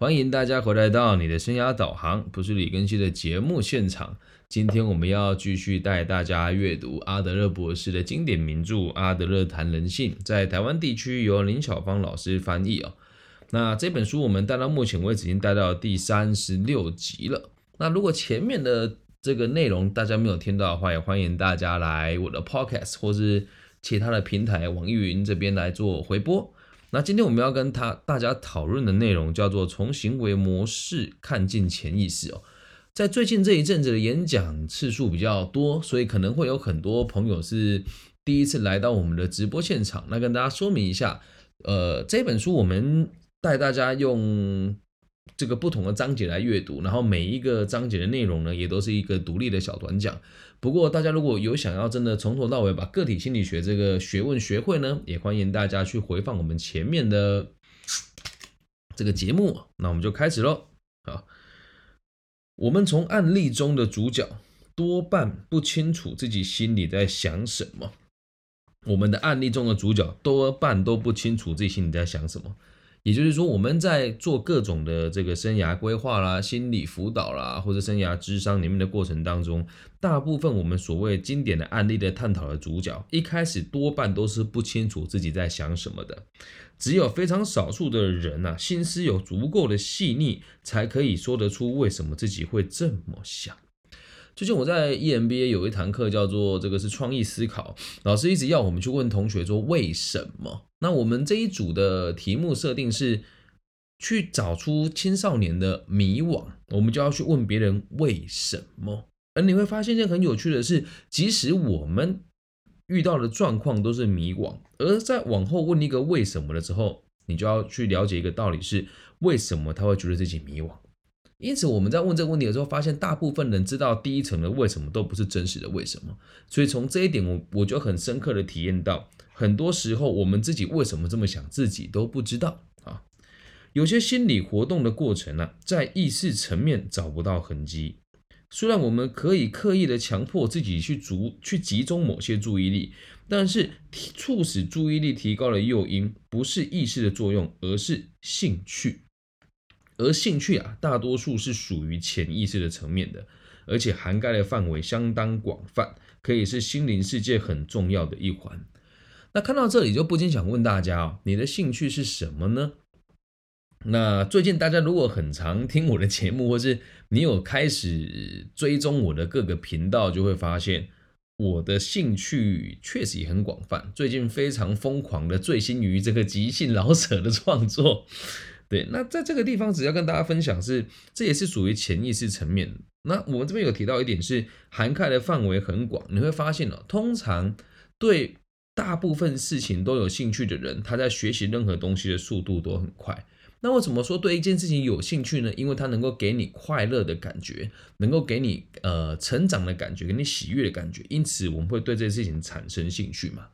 欢迎大家回来到你的生涯导航，不是李根熙的节目现场。今天我们要继续带大家阅读阿德勒博士的经典名著《阿德勒谈人性》，在台湾地区由林巧芳老师翻译哦。那这本书我们带到目前为止已经带到第三十六集了。那如果前面的这个内容大家没有听到的话，也欢迎大家来我的 Podcast 或是其他的平台网易云这边来做回播。那今天我们要跟他大家讨论的内容叫做从行为模式看进潜意识哦。在最近这一阵子的演讲次数比较多，所以可能会有很多朋友是第一次来到我们的直播现场。那跟大家说明一下，呃，这本书我们带大家用这个不同的章节来阅读，然后每一个章节的内容呢，也都是一个独立的小短讲。不过大家如果有想要真的从头到尾把个体心理学这个学问学会呢，也欢迎大家去回放我们前面的这个节目。那我们就开始喽，好。我们从案例中的主角多半不清楚自己心里在想什么。我们的案例中的主角多半都不清楚自己心里在想什么。也就是说，我们在做各种的这个生涯规划啦、心理辅导啦，或者生涯智商里面的过程当中，大部分我们所谓经典的案例的探讨的主角，一开始多半都是不清楚自己在想什么的。只有非常少数的人呐，心思有足够的细腻，才可以说得出为什么自己会这么想。最近我在 EMBA 有一堂课叫做这个是创意思考，老师一直要我们去问同学说为什么？那我们这一组的题目设定是去找出青少年的迷惘，我们就要去问别人为什么。而你会发现一件很有趣的是，即使我们遇到的状况都是迷惘，而在往后问一个为什么的时候，你就要去了解一个道理是为什么他会觉得自己迷惘。因此，我们在问这个问题的时候，发现大部分人知道第一层的为什么都不是真实的为什么。所以从这一点，我我就很深刻的体验到，很多时候我们自己为什么这么想，自己都不知道啊。有些心理活动的过程呢，在意识层面找不到痕迹。虽然我们可以刻意的强迫自己去逐去集中某些注意力，但是促使注意力提高的诱因，不是意识的作用，而是兴趣。而兴趣啊，大多数是属于潜意识的层面的，而且涵盖的范围相当广泛，可以是心灵世界很重要的一环。那看到这里，就不禁想问大家哦，你的兴趣是什么呢？那最近大家如果很常听我的节目，或是你有开始追踪我的各个频道，就会发现我的兴趣确实也很广泛。最近非常疯狂的醉心于这个即兴老舍的创作。对，那在这个地方，只要跟大家分享是，这也是属于潜意识层面。那我们这边有提到一点是，涵盖的范围很广。你会发现哦，通常对大部分事情都有兴趣的人，他在学习任何东西的速度都很快。那为什么说对一件事情有兴趣呢？因为它能够给你快乐的感觉，能够给你呃成长的感觉，给你喜悦的感觉。因此，我们会对这件事情产生兴趣嘛？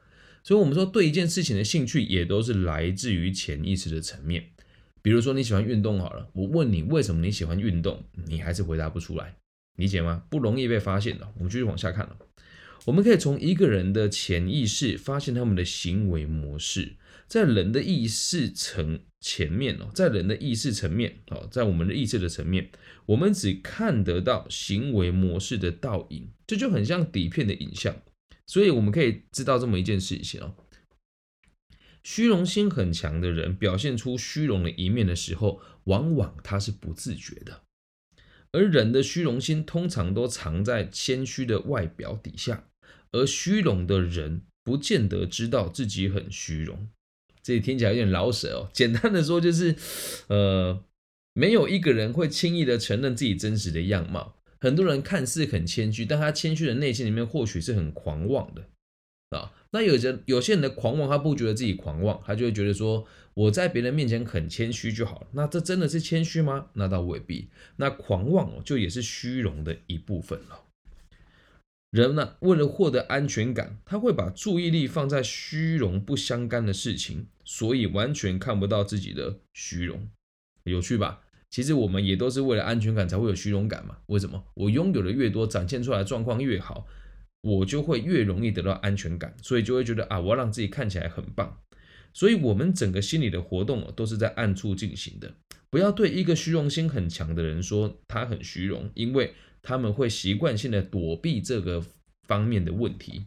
所以，我们说对一件事情的兴趣，也都是来自于潜意识的层面。比如说你喜欢运动好了，我问你为什么你喜欢运动，你还是回答不出来，理解吗？不容易被发现的。我们继续往下看了，我们可以从一个人的潜意识发现他们的行为模式，在人的意识层前面哦，在人的意识层面哦，在我们的意识的层面，我们只看得到行为模式的倒影，这就很像底片的影像，所以我们可以知道这么一件事情哦。虚荣心很强的人表现出虚荣的一面的时候，往往他是不自觉的。而人的虚荣心通常都藏在谦虚的外表底下，而虚荣的人不见得知道自己很虚荣。这里听起来有点老舍哦。简单的说就是，呃，没有一个人会轻易的承认自己真实的样貌。很多人看似很谦虚，但他谦虚的内心里面或许是很狂妄的。啊，那有些有些人的狂妄，他不觉得自己狂妄，他就会觉得说我在别人面前很谦虚就好了。那这真的是谦虚吗？那倒未必。那狂妄哦，就也是虚荣的一部分了。人呢，为了获得安全感，他会把注意力放在虚荣不相干的事情，所以完全看不到自己的虚荣。有趣吧？其实我们也都是为了安全感才会有虚荣感嘛。为什么？我拥有的越多，展现出来的状况越好。我就会越容易得到安全感，所以就会觉得啊，我要让自己看起来很棒。所以，我们整个心理的活动都是在暗处进行的。不要对一个虚荣心很强的人说他很虚荣，因为他们会习惯性的躲避这个方面的问题，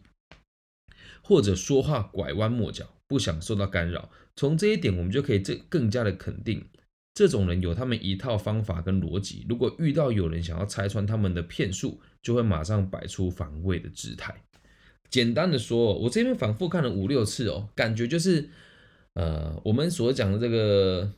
或者说话拐弯抹角，不想受到干扰。从这一点，我们就可以这更加的肯定，这种人有他们一套方法跟逻辑。如果遇到有人想要拆穿他们的骗术，就会马上摆出防卫的姿态。简单的说，我这边反复看了五六次哦，感觉就是。呃，我们所讲的这个，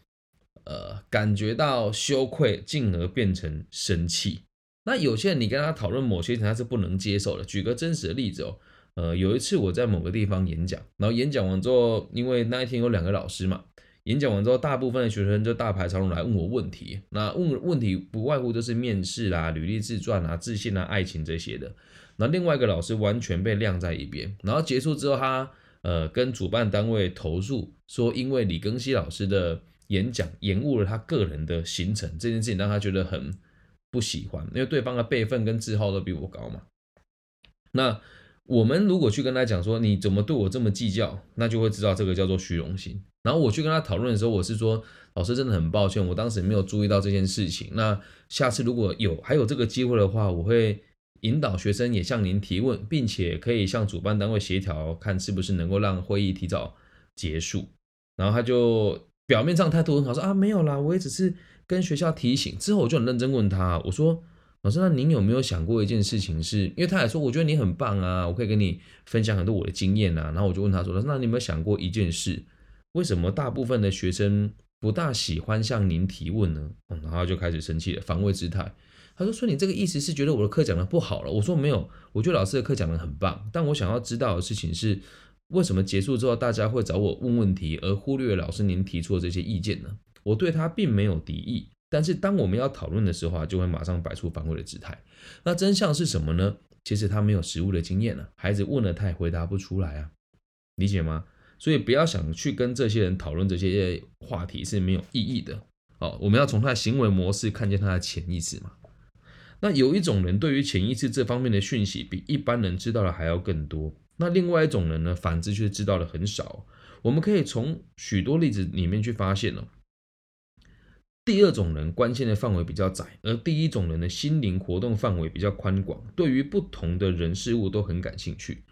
呃，感觉到羞愧，进而变成生气。那有些人，你跟他讨论某些事，他是不能接受的。举个真实的例子哦，呃，有一次我在某个地方演讲，然后演讲完之后，因为那一天有两个老师嘛，演讲完之后，大部分的学生就大排长龙来问我问题。那问问题不外乎就是面试啦、履历自传啊、自信啊、爱情这些的。那另外一个老师完全被晾在一边。然后结束之后，他。呃，跟主办单位投诉说，因为李庚希老师的演讲延误了他个人的行程，这件事情让他觉得很不喜欢，因为对方的辈分跟字号都比我高嘛。那我们如果去跟他讲说，你怎么对我这么计较，那就会知道这个叫做虚荣心。然后我去跟他讨论的时候，我是说，老师真的很抱歉，我当时没有注意到这件事情。那下次如果有还有这个机会的话，我会。引导学生也向您提问，并且可以向主办单位协调，看是不是能够让会议提早结束。然后他就表面上态度很好，说啊没有啦，我也只是跟学校提醒。之后我就很认真问他，我说老师，那您有没有想过一件事情？是因为他也说，我觉得你很棒啊，我可以跟你分享很多我的经验啊。然后我就问他说，那你有没有想过一件事？为什么大部分的学生不大喜欢向您提问呢？然后就开始生气了，防卫姿态。他说：“说你这个意思是觉得我的课讲的不好了？”我说：“没有，我觉得老师的课讲的很棒。但我想要知道的事情是，为什么结束之后大家会找我问问题，而忽略老师您提出的这些意见呢？我对他并没有敌意，但是当我们要讨论的时候啊，就会马上摆出防卫的姿态。那真相是什么呢？其实他没有实物的经验呢。孩子问了，他也回答不出来啊，理解吗？所以不要想去跟这些人讨论这些话题是没有意义的。哦，我们要从他的行为模式看见他的潜意识嘛。”那有一种人对于潜意识这方面的讯息比一般人知道的还要更多。那另外一种人呢，反之却知道的很少。我们可以从许多例子里面去发现哦，第二种人关心的范围比较窄，而第一种人的心灵活动范围比较宽广，对于不同的人事物都很感兴趣。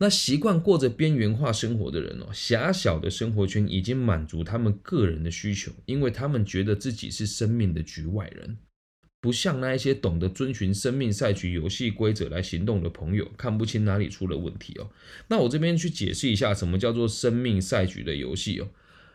那习惯过着边缘化生活的人哦，狭小的生活圈已经满足他们个人的需求，因为他们觉得自己是生命的局外人。不像那一些懂得遵循生命赛局游戏规则来行动的朋友，看不清哪里出了问题哦。那我这边去解释一下，什么叫做生命赛局的游戏哦？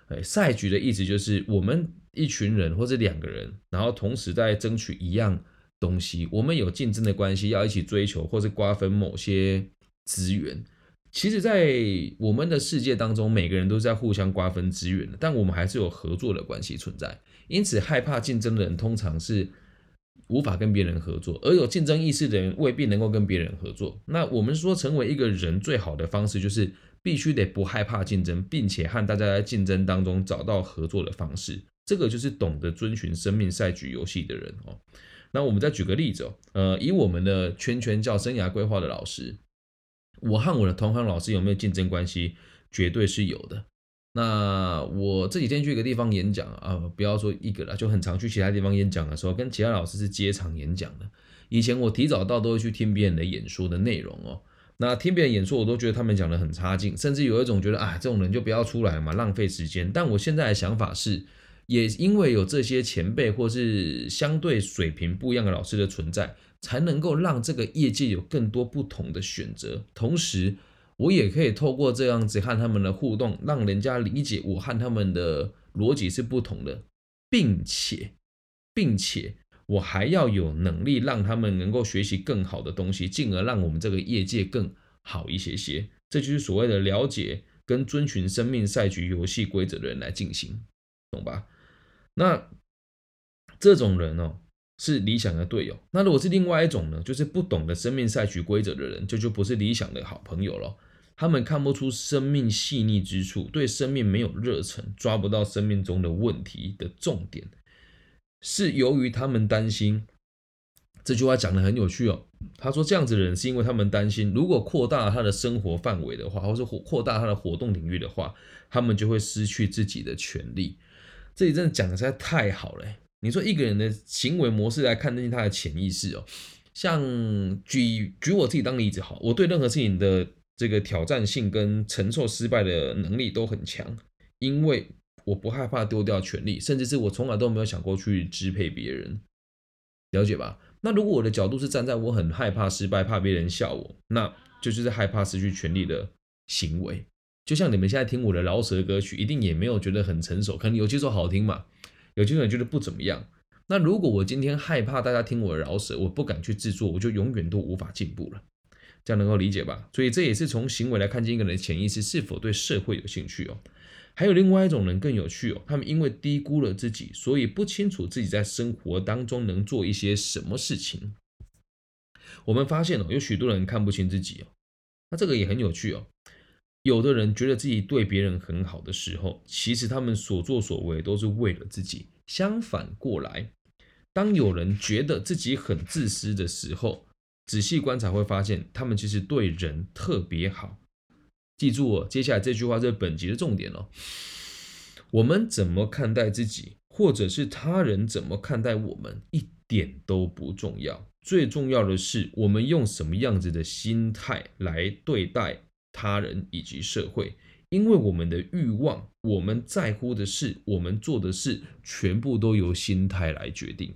哎，赛局的意思就是我们一群人或者两个人，然后同时在争取一样东西，我们有竞争的关系，要一起追求或者瓜分某些资源。其实，在我们的世界当中，每个人都在互相瓜分资源的，但我们还是有合作的关系存在。因此，害怕竞争的人通常是。无法跟别人合作，而有竞争意识的人未必能够跟别人合作。那我们说，成为一个人最好的方式，就是必须得不害怕竞争，并且和大家在竞争当中找到合作的方式。这个就是懂得遵循生命赛局游戏的人哦。那我们再举个例子哦，呃，以我们的圈圈叫生涯规划的老师，我和我的同行老师有没有竞争关系？绝对是有的。那我这几天去一个地方演讲啊，不要说一个了，就很常去其他地方演讲的时候，跟其他老师是接场演讲的。以前我提早到都会去听别人的演说的内容哦。那听别人演说，我都觉得他们讲的很差劲，甚至有一种觉得啊，这种人就不要出来嘛，浪费时间。但我现在的想法是，也因为有这些前辈或是相对水平不一样的老师的存在，才能够让这个业界有更多不同的选择，同时。我也可以透过这样子和他们的互动，让人家理解我和他们的逻辑是不同的，并且，并且我还要有能力让他们能够学习更好的东西，进而让我们这个业界更好一些些。这就是所谓的了解跟遵循生命赛局游戏规则的人来进行，懂吧？那这种人哦。是理想的队友。那如果是另外一种呢？就是不懂得生命赛局规则的人，就就不是理想的好朋友了。他们看不出生命细腻之处，对生命没有热忱，抓不到生命中的问题的重点，是由于他们担心。这句话讲的很有趣哦。他说这样子的人是因为他们担心，如果扩大他的生活范围的话，或是扩扩大他的活动领域的话，他们就会失去自己的权利。这里真的讲的实在太好了。你说一个人的行为模式来看进他的潜意识哦，像举举我自己当例子好，我对任何事情的这个挑战性跟承受失败的能力都很强，因为我不害怕丢掉权利，甚至是我从来都没有想过去支配别人，了解吧？那如果我的角度是站在我很害怕失败，怕别人笑我，那就是害怕失去权利的行为。就像你们现在听我的饶舌歌曲，一定也没有觉得很成熟，可能有几首好听嘛。有些人觉得不怎么样。那如果我今天害怕大家听我的饶舌，我不敢去制作，我就永远都无法进步了。这样能够理解吧？所以这也是从行为来看见一个人的潜意识是否对社会有兴趣哦。还有另外一种人更有趣哦，他们因为低估了自己，所以不清楚自己在生活当中能做一些什么事情。我们发现哦，有许多人看不清自己哦。那这个也很有趣哦。有的人觉得自己对别人很好的时候，其实他们所作所为都是为了自己。相反过来，当有人觉得自己很自私的时候，仔细观察会发现，他们其实对人特别好。记住哦，接下来这句话是本集的重点哦。我们怎么看待自己，或者是他人怎么看待我们，一点都不重要。最重要的是，我们用什么样子的心态来对待。他人以及社会，因为我们的欲望，我们在乎的事，我们做的事，全部都由心态来决定。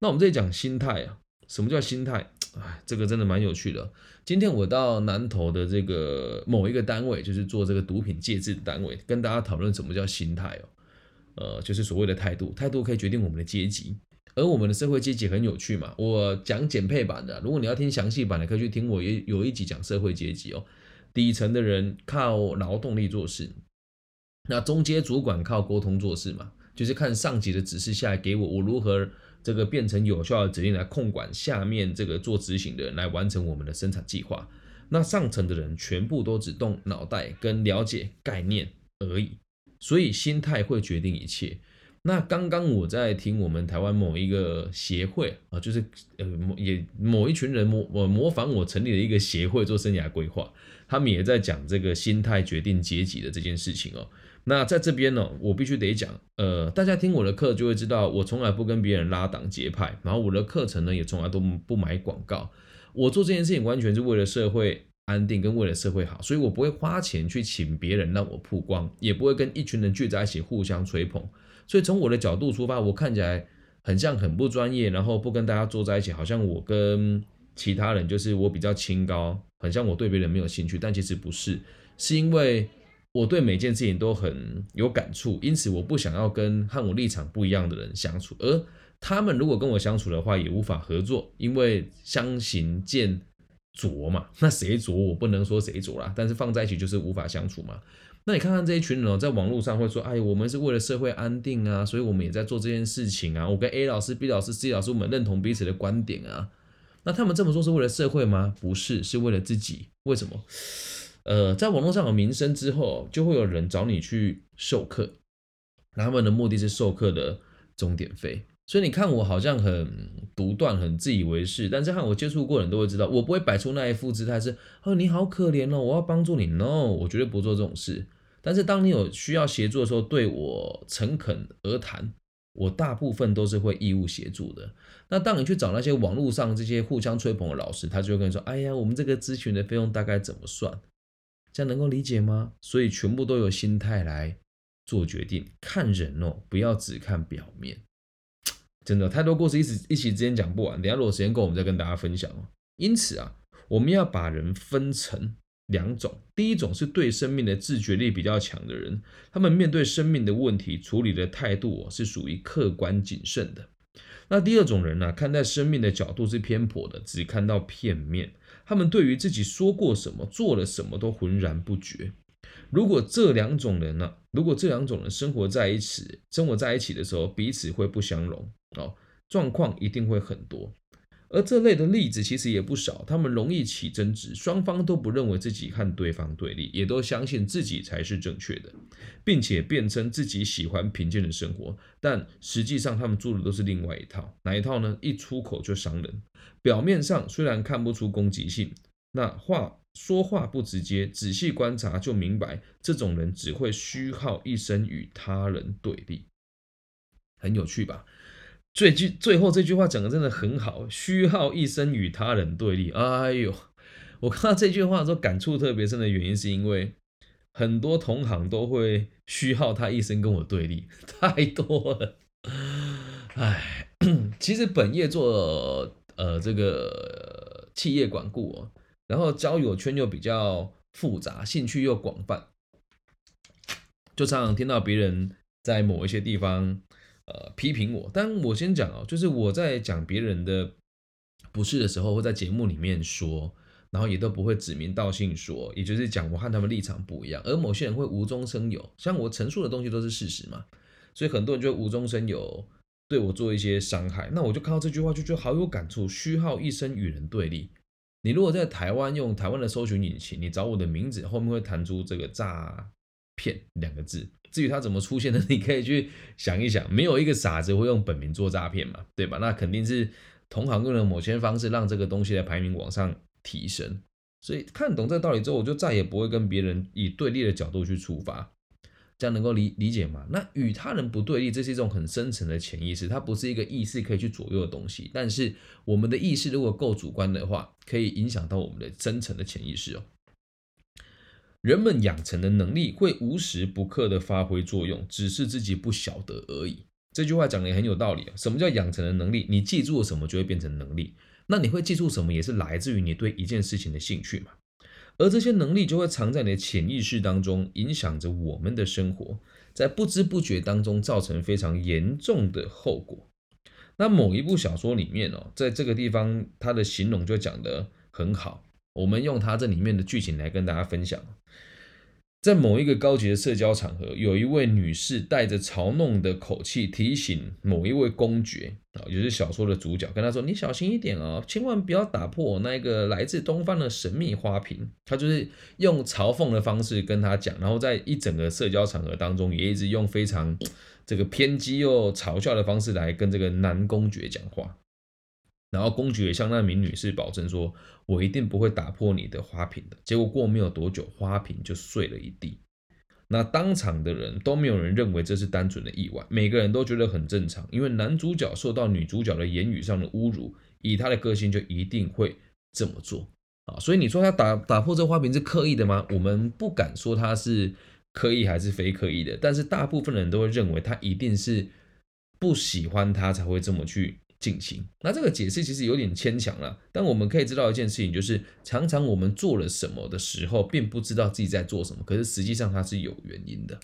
那我们再讲心态啊，什么叫心态？哎，这个真的蛮有趣的。今天我到南投的这个某一个单位，就是做这个毒品戒治的单位，跟大家讨论什么叫心态哦。呃，就是所谓的态度，态度可以决定我们的阶级，而我们的社会阶级很有趣嘛。我讲简配版的，如果你要听详细版的，可以去听我也有一集讲社会阶级哦。底层的人靠劳动力做事，那中阶主管靠沟通做事嘛，就是看上级的指示下来给我，我如何这个变成有效的指令来控管下面这个做执行的人来完成我们的生产计划。那上层的人全部都只动脑袋跟了解概念而已，所以心态会决定一切。那刚刚我在听我们台湾某一个协会啊，就是呃某也某一群人模我模仿我成立了一个协会做生涯规划。他们也在讲这个心态决定阶级的这件事情哦。那在这边呢，我必须得讲，呃，大家听我的课就会知道，我从来不跟别人拉党结派，然后我的课程呢也从来都不买广告。我做这件事情完全是为了社会安定跟为了社会好，所以我不会花钱去请别人让我曝光，也不会跟一群人聚在一起互相吹捧。所以从我的角度出发，我看起来很像很不专业，然后不跟大家坐在一起，好像我跟其他人就是我比较清高。很像我对别人没有兴趣，但其实不是，是因为我对每件事情都很有感触，因此我不想要跟和我立场不一样的人相处，而他们如果跟我相处的话，也无法合作，因为相形见拙嘛。那谁拙，我不能说谁拙啦，但是放在一起就是无法相处嘛。那你看看这一群人哦，在网络上会说，哎，我们是为了社会安定啊，所以我们也在做这件事情啊。我跟 A 老师、B 老师、C 老师，我们认同彼此的观点啊。那他们这么做是为了社会吗？不是，是为了自己。为什么？呃，在网络上有名声之后，就会有人找你去授课，他们的目的是授课的终点费。所以你看我好像很独断、很自以为是，但是和我接触过的人都会知道，我不会摆出那一副姿态，是哦你好可怜哦，我要帮助你。No，我绝对不做这种事。但是当你有需要协助的时候，对我诚恳而谈。我大部分都是会义务协助的。那当你去找那些网络上这些互相吹捧的老师，他就会跟你说：“哎呀，我们这个咨询的费用大概怎么算？”这样能够理解吗？所以全部都有心态来做决定。看人哦，不要只看表面。真的，太多故事一时一起之间讲不完。等下如果时间够，我们再跟大家分享哦。因此啊，我们要把人分成。两种，第一种是对生命的自觉力比较强的人，他们面对生命的问题处理的态度是属于客观谨慎的。那第二种人呢，看待生命的角度是偏颇的，只看到片面。他们对于自己说过什么、做了什么都浑然不觉。如果这两种人呢，如果这两种人生活在一起，生活在一起的时候，彼此会不相容哦，状况一定会很多。而这类的例子其实也不少，他们容易起争执，双方都不认为自己和对方对立，也都相信自己才是正确的，并且辩称自己喜欢平静的生活，但实际上他们做的都是另外一套，哪一套呢？一出口就伤人，表面上虽然看不出攻击性，那话说话不直接，仔细观察就明白，这种人只会虚耗一生与他人对立，很有趣吧？最句最后这句话讲的真的很好，虚耗一生与他人对立。哎呦，我看到这句话的时候感触特别深的原因，是因为很多同行都会虚耗他一生跟我对立，太多了。哎，其实本业做呃这个企业管顾哦，然后交友圈又比较复杂，兴趣又广泛，就常常听到别人在某一些地方。呃，批评我，但我先讲哦，就是我在讲别人的不是的时候，会在节目里面说，然后也都不会指名道姓说，也就是讲我和他们立场不一样，而某些人会无中生有，像我陈述的东西都是事实嘛，所以很多人就无中生有对我做一些伤害，那我就看到这句话就觉得好有感触，虚耗一生与人对立。你如果在台湾用台湾的搜寻引擎，你找我的名字后面会弹出这个诈骗两个字。至于他怎么出现的，你可以去想一想。没有一个傻子会用本名做诈骗嘛，对吧？那肯定是同行用了某些方式让这个东西的排名往上提升。所以看懂这个道理之后，我就再也不会跟别人以对立的角度去出发，这样能够理理解吗？那与他人不对立，这是一种很深层的潜意识，它不是一个意识可以去左右的东西。但是我们的意识如果够主观的话，可以影响到我们的深层的潜意识哦。人们养成的能力会无时不刻的发挥作用，只是自己不晓得而已。这句话讲的也很有道理。什么叫养成的能力？你记住了什么就会变成能力。那你会记住什么，也是来自于你对一件事情的兴趣嘛。而这些能力就会藏在你的潜意识当中，影响着我们的生活，在不知不觉当中造成非常严重的后果。那某一部小说里面哦，在这个地方它的形容就讲得很好。我们用它这里面的剧情来跟大家分享。在某一个高级的社交场合，有一位女士带着嘲弄的口气提醒某一位公爵啊，也是小说的主角，跟他说：“你小心一点哦，千万不要打破我那个来自东方的神秘花瓶。”他就是用嘲讽的方式跟他讲，然后在一整个社交场合当中，也一直用非常这个偏激又嘲笑的方式来跟这个男公爵讲话。然后公爵也向那名女士保证说：“我一定不会打破你的花瓶的。”结果过没有多久，花瓶就碎了一地。那当场的人都没有人认为这是单纯的意外，每个人都觉得很正常，因为男主角受到女主角的言语上的侮辱，以他的个性就一定会这么做啊。所以你说他打打破这花瓶是刻意的吗？我们不敢说他是刻意还是非刻意的，但是大部分人都会认为他一定是不喜欢他才会这么去。进行那这个解释其实有点牵强了，但我们可以知道一件事情，就是常常我们做了什么的时候，并不知道自己在做什么，可是实际上它是有原因的。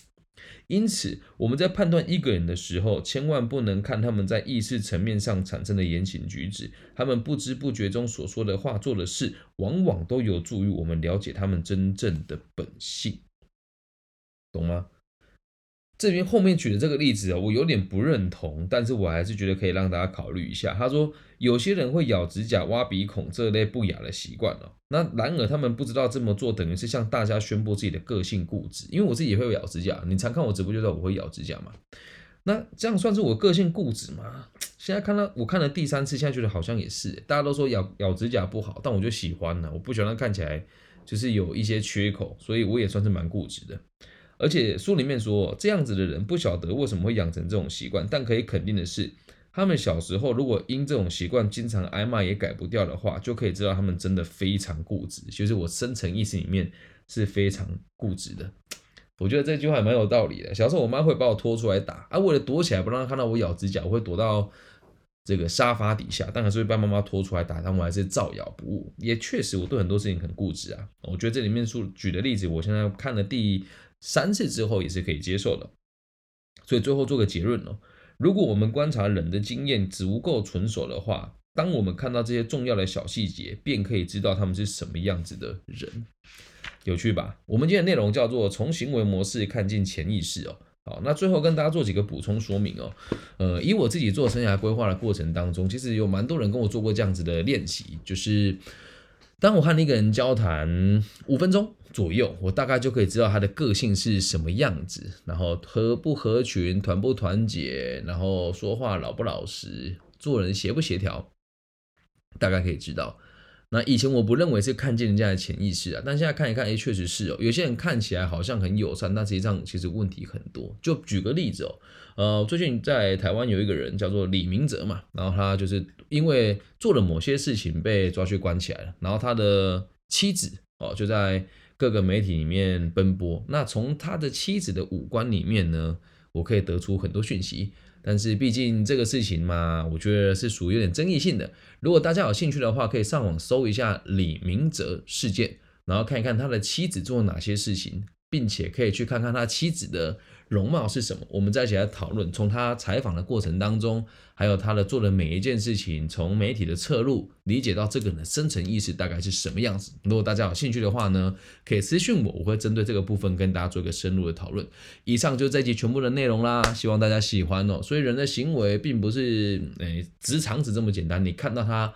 因此我们在判断一个人的时候，千万不能看他们在意识层面上产生的言行举止，他们不知不觉中所说的话、做的事，往往都有助于我们了解他们真正的本性，懂吗？这边后面举的这个例子啊，我有点不认同，但是我还是觉得可以让大家考虑一下。他说有些人会咬指甲、挖鼻孔这类不雅的习惯哦，那然而他们不知道这么做等于是向大家宣布自己的个性固执。因为我自己也会咬指甲，你常看我直播就知道我会咬指甲嘛。那这样算是我个性固执吗？现在看到我看了第三次，现在觉得好像也是。大家都说咬咬指甲不好，但我就喜欢呢，我不喜欢它看起来就是有一些缺口，所以我也算是蛮固执的。而且书里面说，这样子的人不晓得为什么会养成这种习惯，但可以肯定的是，他们小时候如果因这种习惯经常挨骂也改不掉的话，就可以知道他们真的非常固执。其实我深层意识里面是非常固执的。我觉得这句话蛮有道理的。小时候我妈会把我拖出来打，啊，为了躲起来不让她看到我咬指甲，我会躲到这个沙发底下，但还是会被妈妈拖出来打，但我还是照咬不误。也确实我对很多事情很固执啊。我觉得这里面书举的例子，我现在看了第。三次之后也是可以接受的，所以最后做个结论哦。如果我们观察人的经验足够纯熟的话，当我们看到这些重要的小细节，便可以知道他们是什么样子的人。有趣吧？我们今天内容叫做从行为模式看进潜意识哦。好，那最后跟大家做几个补充说明哦。呃，以我自己做生涯规划的过程当中，其实有蛮多人跟我做过这样子的练习，就是当我和一个人交谈五分钟左右，我大概就可以知道他的个性是什么样子，然后合不合群、团不团结，然后说话老不老实、做人协不协调，大概可以知道。那以前我不认为是看见人家的潜意识啊，但现在看一看，哎，确实是哦。有些人看起来好像很友善，但实际上其实问题很多。就举个例子哦，呃，最近在台湾有一个人叫做李明哲嘛，然后他就是因为做了某些事情被抓去关起来了，然后他的妻子哦就在各个媒体里面奔波。那从他的妻子的五官里面呢，我可以得出很多讯息。但是毕竟这个事情嘛，我觉得是属于有点争议性的。如果大家有兴趣的话，可以上网搜一下李明哲事件，然后看一看他的妻子做了哪些事情，并且可以去看看他妻子的。容貌是什么？我们再一起来讨论。从他采访的过程当中，还有他的做的每一件事情，从媒体的侧录理解到这个人的深层意识大概是什么样子。如果大家有兴趣的话呢，可以私信我，我会针对这个部分跟大家做一个深入的讨论。以上就这集全部的内容啦，希望大家喜欢哦。所以人的行为并不是诶直肠子这么简单，你看到他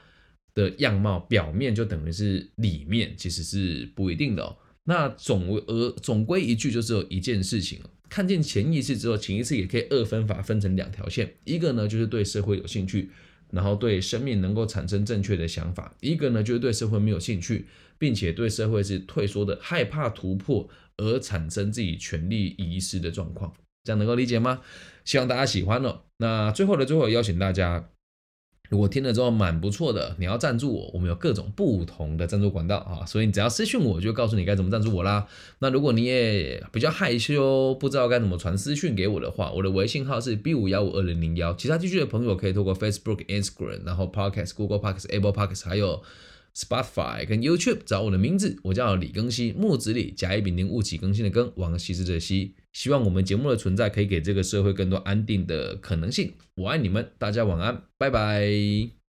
的样貌表面就等于是里面，其实是不一定的哦。那总而总归一句，就是有一件事情看见潜意识之后，潜意识也可以二分法分成两条线，一个呢就是对社会有兴趣，然后对生命能够产生正确的想法；一个呢就是对社会没有兴趣，并且对社会是退缩的，害怕突破而产生自己权力遗失的状况。这样能够理解吗？希望大家喜欢哦。那最后的最后，邀请大家。如果听了之后蛮不错的，你要赞助我，我们有各种不同的赞助管道啊，所以你只要私信我，就告诉你该怎么赞助我啦。那如果你也比较害羞，不知道该怎么传私讯给我的话，我的微信号是 B 五幺五二零零幺。其他地区的朋友可以透过 Facebook、Instagram，然后 Podcast、Google Podcast、Apple Podcast，还有。Spotify 跟 YouTube 找我的名字，我叫李更新，木子李，甲乙丙丁戊己更新的更，王羲之的羲。希望我们节目的存在可以给这个社会更多安定的可能性。我爱你们，大家晚安，拜拜。